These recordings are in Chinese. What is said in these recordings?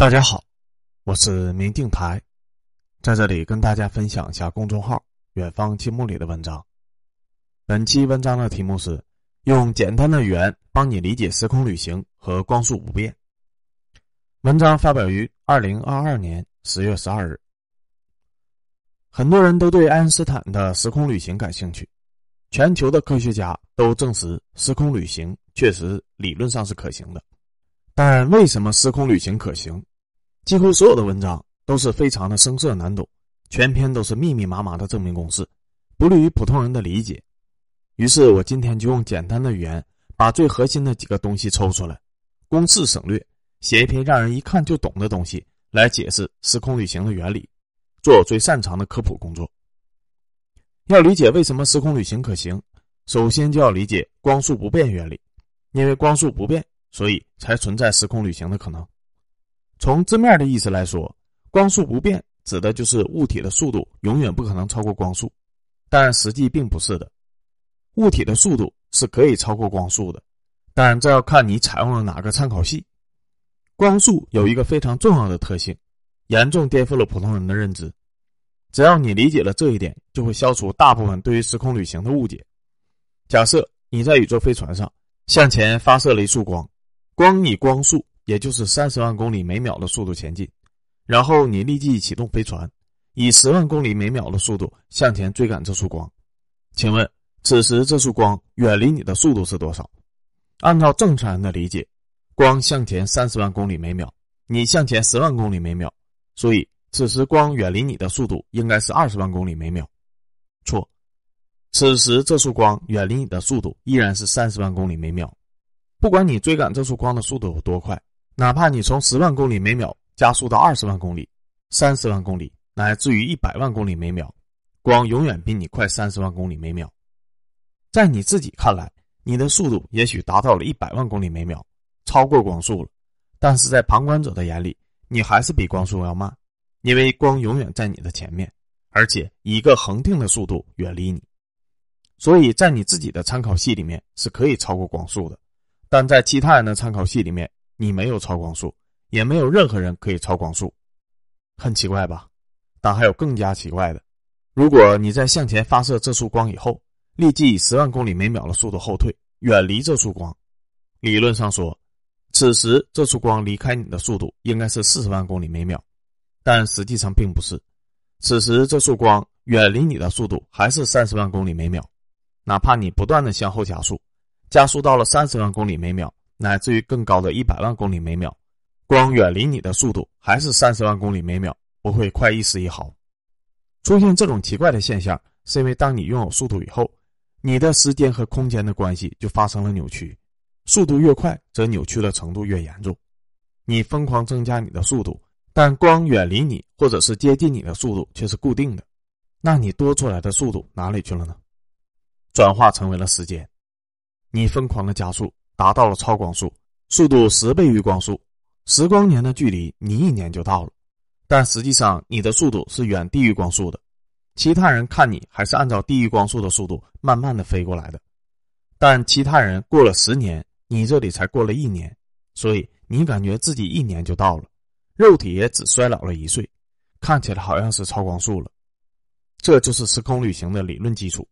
大家好，我是明镜台，在这里跟大家分享一下公众号“远方积木”里的文章。本期文章的题目是用简单的语言帮你理解时空旅行和光速不变。文章发表于二零二二年十月十二日。很多人都对爱因斯坦的时空旅行感兴趣，全球的科学家都证实时空旅行确实理论上是可行的。但为什么时空旅行可行？几乎所有的文章都是非常的生涩难懂，全篇都是密密麻麻的证明公式，不利于普通人的理解。于是我今天就用简单的语言，把最核心的几个东西抽出来，公式省略，写一篇让人一看就懂的东西来解释时空旅行的原理，做我最擅长的科普工作。要理解为什么时空旅行可行，首先就要理解光速不变原理，因为光速不变，所以才存在时空旅行的可能。从字面的意思来说，光速不变指的就是物体的速度永远不可能超过光速，但实际并不是的。物体的速度是可以超过光速的，但这要看你采用了哪个参考系。光速有一个非常重要的特性，严重颠覆了普通人的认知。只要你理解了这一点，就会消除大部分对于时空旅行的误解。假设你在宇宙飞船上向前发射了一束光，光以光速。也就是三十万公里每秒的速度前进，然后你立即启动飞船，以十万公里每秒的速度向前追赶这束光。请问，此时这束光远离你的速度是多少？按照正常人的理解，光向前三十万公里每秒，你向前十万公里每秒，所以此时光远离你的速度应该是二十万公里每秒。错，此时这束光远离你的速度依然是三十万公里每秒。不管你追赶这束光的速度有多快。哪怕你从十万公里每秒加速到二十万公里、三十万公里，乃至于一百万公里每秒，光永远比你快三十万公里每秒。在你自己看来，你的速度也许达到了一百万公里每秒，超过光速了。但是在旁观者的眼里，你还是比光速要慢，因为光永远在你的前面，而且以一个恒定的速度远离你。所以在你自己的参考系里面是可以超过光速的，但在其他人的参考系里面。你没有超光速，也没有任何人可以超光速，很奇怪吧？但还有更加奇怪的：如果你在向前发射这束光以后，立即以十万公里每秒的速度后退，远离这束光，理论上说，此时这束光离开你的速度应该是四十万公里每秒，但实际上并不是。此时这束光远离你的速度还是三十万公里每秒，哪怕你不断的向后加速，加速到了三十万公里每秒。乃至于更高的一百万公里每秒，光远离你的速度还是三十万公里每秒，不会快一丝一毫。出现这种奇怪的现象，是因为当你拥有速度以后，你的时间和空间的关系就发生了扭曲。速度越快，则扭曲的程度越严重。你疯狂增加你的速度，但光远离你或者是接近你的速度却是固定的，那你多出来的速度哪里去了呢？转化成为了时间。你疯狂的加速。达到了超光速，速度十倍于光速，十光年的距离，你一年就到了。但实际上，你的速度是远低于光速的。其他人看你还是按照低于光速的速度慢慢的飞过来的，但其他人过了十年，你这里才过了一年，所以你感觉自己一年就到了，肉体也只衰老了一岁，看起来好像是超光速了。这就是时空旅行的理论基础。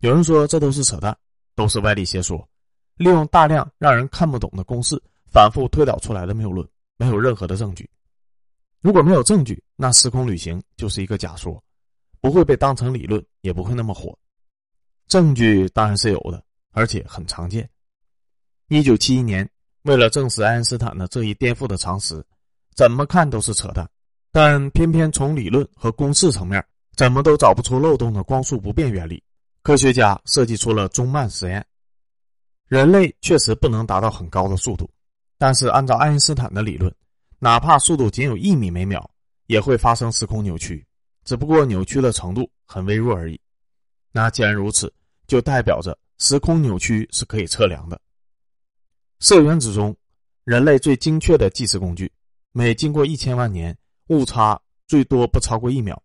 有人说这都是扯淡，都是歪理邪说。利用大量让人看不懂的公式反复推导出来的谬论，没有任何的证据。如果没有证据，那时空旅行就是一个假说，不会被当成理论，也不会那么火。证据当然是有的，而且很常见。一九七一年，为了证实爱因斯坦的这一颠覆的常识，怎么看都是扯淡，但偏偏从理论和公式层面，怎么都找不出漏洞的光速不变原理。科学家设计出了中慢实验。人类确实不能达到很高的速度，但是按照爱因斯坦的理论，哪怕速度仅有一米每秒，也会发生时空扭曲，只不过扭曲的程度很微弱而已。那既然如此，就代表着时空扭曲是可以测量的。铯原子中，人类最精确的计时工具，每经过一千万年，误差最多不超过一秒。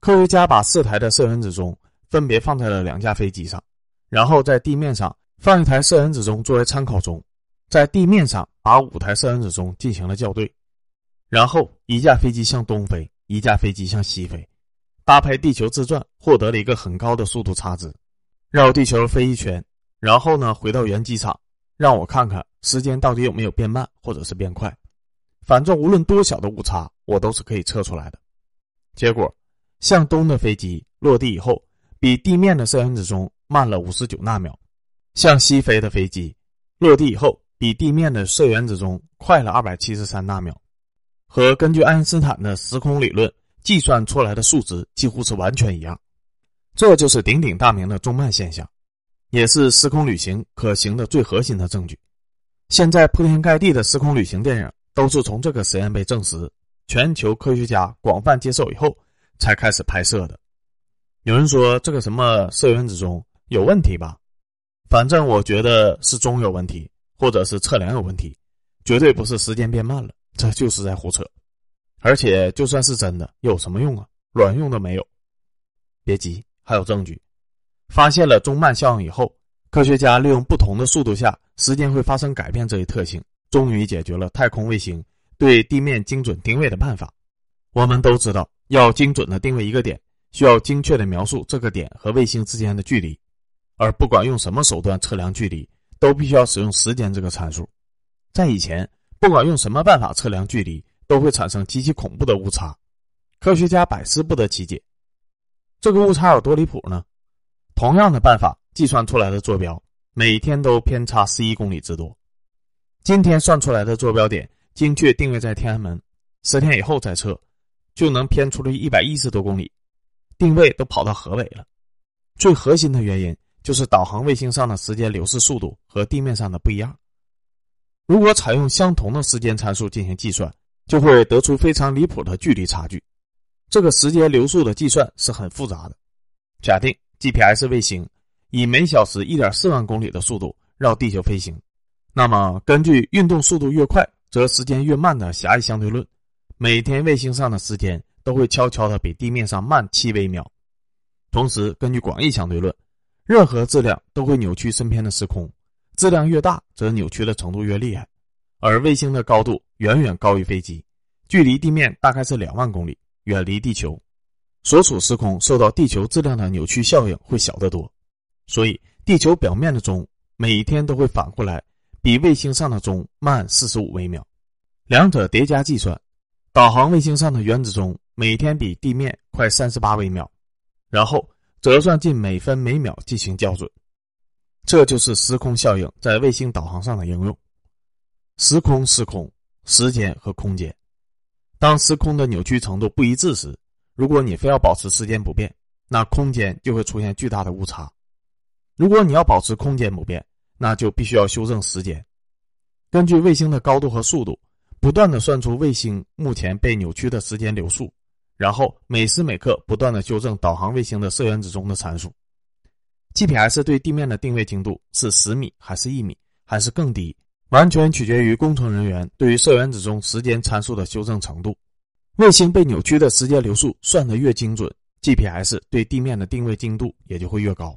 科学家把四台的铯原子钟分别放在了两架飞机上。然后在地面上放一台铯原子钟作为参考钟，在地面上把五台摄影子钟进行了校对，然后一架飞机向东飞，一架飞机向西飞，搭配地球自转，获得了一个很高的速度差值，绕地球飞一圈，然后呢回到原机场，让我看看时间到底有没有变慢或者是变快。反正无论多小的误差，我都是可以测出来的。结果，向东的飞机落地以后，比地面的摄影子钟慢了五十九纳秒；向西飞的飞机落地以后。比地面的射原子钟快了二百七十三纳秒，和根据爱因斯坦的时空理论计算出来的数值几乎是完全一样。这就是鼎鼎大名的钟慢现象，也是时空旅行可行的最核心的证据。现在铺天盖地的时空旅行电影都是从这个实验被证实、全球科学家广泛接受以后才开始拍摄的。有人说这个什么射原子钟有问题吧？反正我觉得是钟有问题。或者是测量有问题，绝对不是时间变慢了，这就是在胡扯。而且就算是真的，有什么用啊？卵用都没有。别急，还有证据。发现了钟慢效应以后，科学家利用不同的速度下时间会发生改变这一特性，终于解决了太空卫星对地面精准定位的办法。我们都知道，要精准的定位一个点，需要精确的描述这个点和卫星之间的距离，而不管用什么手段测量距离。都必须要使用时间这个参数，在以前，不管用什么办法测量距离，都会产生极其恐怖的误差，科学家百思不得其解。这个误差有多离谱呢？同样的办法计算出来的坐标，每天都偏差十一公里之多。今天算出来的坐标点精确定位在天安门，十天以后再测，就能偏出了一百一十多公里，定位都跑到河北了。最核心的原因。就是导航卫星上的时间流逝速度和地面上的不一样。如果采用相同的时间参数进行计算，就会得出非常离谱的距离差距。这个时间流速的计算是很复杂的。假定 GPS 卫星以每小时一点四万公里的速度绕地球飞行，那么根据运动速度越快则时间越慢的狭义相对论，每天卫星上的时间都会悄悄的比地面上慢七微秒。同时，根据广义相对论。任何质量都会扭曲身边的时空，质量越大，则扭曲的程度越厉害。而卫星的高度远远高于飞机，距离地面大概是两万公里，远离地球，所处时空受到地球质量的扭曲效应会小得多。所以，地球表面的钟每一天都会反过来比卫星上的钟慢四十五微秒。两者叠加计算，导航卫星上的原子钟每天比地面快三十八微秒，然后。折算进每分每秒进行校准，这就是时空效应在卫星导航上的应用。时空、时空、时间和空间，当时空的扭曲程度不一致时，如果你非要保持时间不变，那空间就会出现巨大的误差。如果你要保持空间不变，那就必须要修正时间，根据卫星的高度和速度，不断的算出卫星目前被扭曲的时间流速。然后每时每刻不断的修正导航卫星的色原子钟的参数。GPS 对地面的定位精度是十米还是一米还是更低，完全取决于工程人员对于射原子钟时间参数的修正程度。卫星被扭曲的时间流速算得越精准，GPS 对地面的定位精度也就会越高。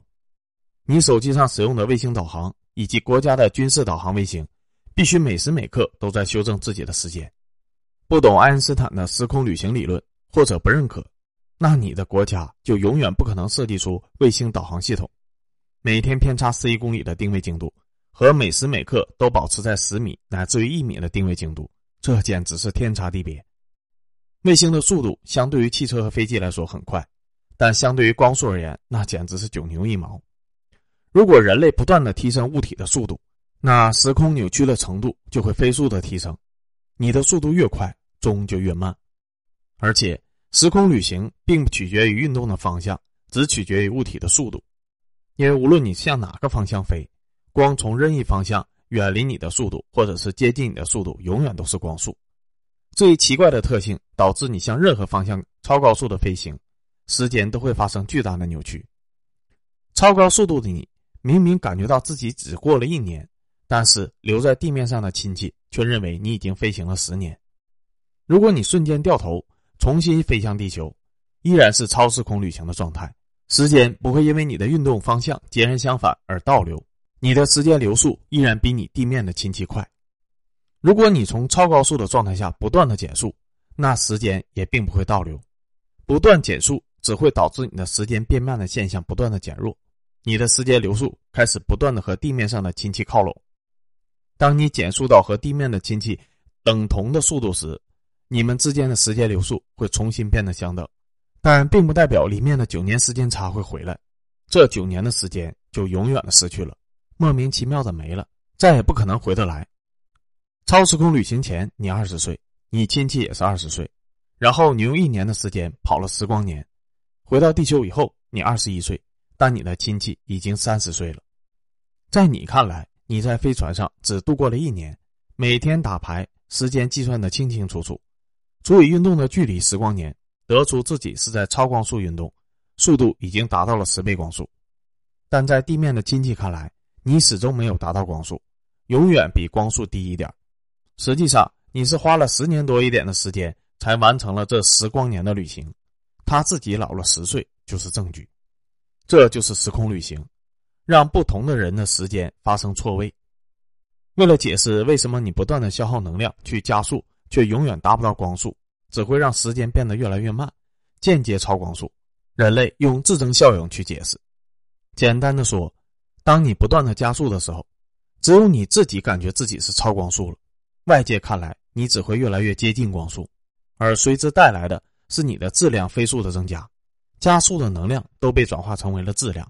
你手机上使用的卫星导航以及国家的军事导航卫星，必须每时每刻都在修正自己的时间。不懂爱因斯坦的时空旅行理论。或者不认可，那你的国家就永远不可能设计出卫星导航系统，每天偏差十一公里的定位精度和每时每刻都保持在十米乃至于一米的定位精度，这简直是天差地别。卫星的速度相对于汽车和飞机来说很快，但相对于光速而言，那简直是九牛一毛。如果人类不断的提升物体的速度，那时空扭曲的程度就会飞速的提升。你的速度越快，钟就越慢。而且，时空旅行并不取决于运动的方向，只取决于物体的速度。因为无论你向哪个方向飞，光从任意方向远离你的速度，或者是接近你的速度，永远都是光速。这一奇怪的特性导致你向任何方向超高速的飞行，时间都会发生巨大的扭曲。超高速度的你，明明感觉到自己只过了一年，但是留在地面上的亲戚却认为你已经飞行了十年。如果你瞬间掉头，重新飞向地球，依然是超时空旅行的状态。时间不会因为你的运动方向截然相反而倒流，你的时间流速依然比你地面的亲戚快。如果你从超高速的状态下不断的减速，那时间也并不会倒流。不断减速只会导致你的时间变慢的现象不断的减弱，你的时间流速开始不断的和地面上的亲戚靠拢。当你减速到和地面的亲戚等同的速度时，你们之间的时间流速会重新变得相等，但并不代表里面的九年时间差会回来。这九年的时间就永远的失去了，莫名其妙的没了，再也不可能回得来。超时空旅行前，你二十岁，你亲戚也是二十岁，然后你用一年的时间跑了时光年，回到地球以后，你二十一岁，但你的亲戚已经三十岁了。在你看来，你在飞船上只度过了一年，每天打牌，时间计算的清清楚楚，足以运动的距离时光年，得出自己是在超光速运动，速度已经达到了十倍光速。但在地面的亲戚看来，你始终没有达到光速，永远比光速低一点。实际上，你是花了十年多一点的时间才完成了这十光年的旅行，他自己老了十岁就是证据。这就是时空旅行，让不同的人的时间发生错位。为了解释为什么你不断的消耗能量去加速，却永远达不到光速，只会让时间变得越来越慢，间接超光速，人类用自增效应去解释。简单的说，当你不断的加速的时候，只有你自己感觉自己是超光速了。外界看来，你只会越来越接近光速，而随之带来的是你的质量飞速的增加，加速的能量都被转化成为了质量，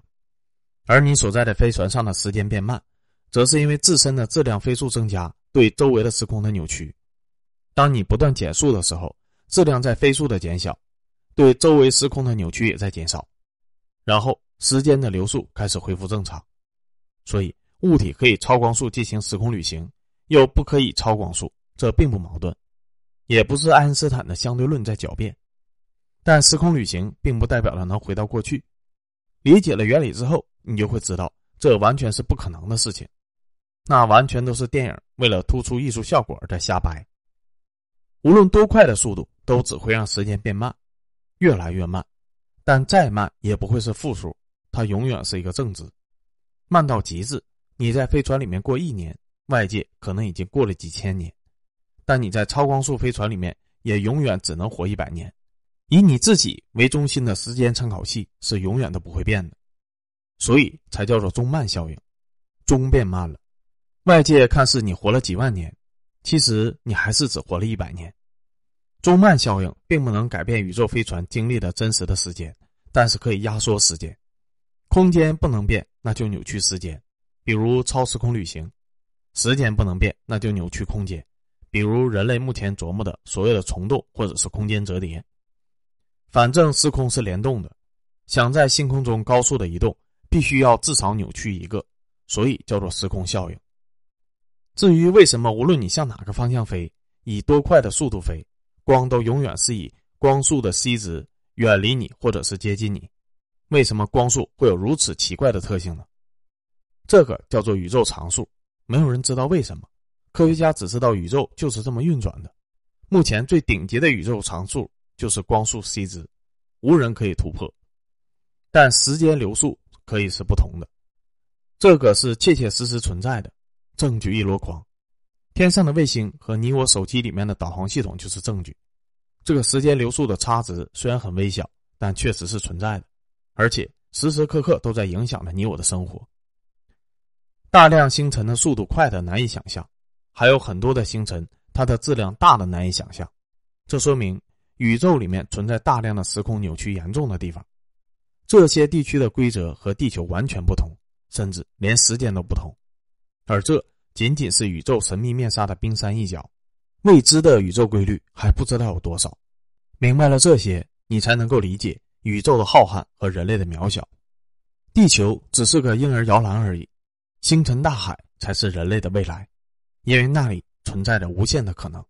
而你所在的飞船上的时间变慢，则是因为自身的质量飞速增加对周围的时空的扭曲。当你不断减速的时候，质量在飞速的减小，对周围时空的扭曲也在减少，然后时间的流速开始恢复正常。所以，物体可以超光速进行时空旅行。又不可以超光速，这并不矛盾，也不是爱因斯坦的相对论在狡辩。但时空旅行并不代表了能回到过去。理解了原理之后，你就会知道这完全是不可能的事情。那完全都是电影为了突出艺术效果而在瞎掰。无论多快的速度，都只会让时间变慢，越来越慢。但再慢也不会是负数，它永远是一个正值。慢到极致，你在飞船里面过一年。外界可能已经过了几千年，但你在超光速飞船里面也永远只能活一百年。以你自己为中心的时间参考系是永远都不会变的，所以才叫做钟慢效应。钟变慢了，外界看似你活了几万年，其实你还是只活了一百年。钟慢效应并不能改变宇宙飞船经历的真实的时间，但是可以压缩时间。空间不能变，那就扭曲时间，比如超时空旅行。时间不能变，那就扭曲空间，比如人类目前琢磨的所谓的虫洞或者是空间折叠。反正时空是联动的，想在星空中高速的移动，必须要至少扭曲一个，所以叫做时空效应。至于为什么无论你向哪个方向飞，以多快的速度飞，光都永远是以光速的 c 值远离你或者是接近你，为什么光速会有如此奇怪的特性呢？这个叫做宇宙常数。没有人知道为什么，科学家只知道宇宙就是这么运转的。目前最顶级的宇宙常数就是光速 c 值，无人可以突破。但时间流速可以是不同的，这个是切切实实存在的，证据一箩筐。天上的卫星和你我手机里面的导航系统就是证据。这个时间流速的差值虽然很微小，但确实是存在的，而且时时刻刻都在影响着你我的生活。大量星辰的速度快的难以想象，还有很多的星辰，它的质量大的难以想象。这说明宇宙里面存在大量的时空扭曲严重的地方。这些地区的规则和地球完全不同，甚至连时间都不同。而这仅仅是宇宙神秘面纱的冰山一角，未知的宇宙规律还不知道有多少。明白了这些，你才能够理解宇宙的浩瀚和人类的渺小。地球只是个婴儿摇篮而已。星辰大海才是人类的未来，因为那里存在着无限的可能。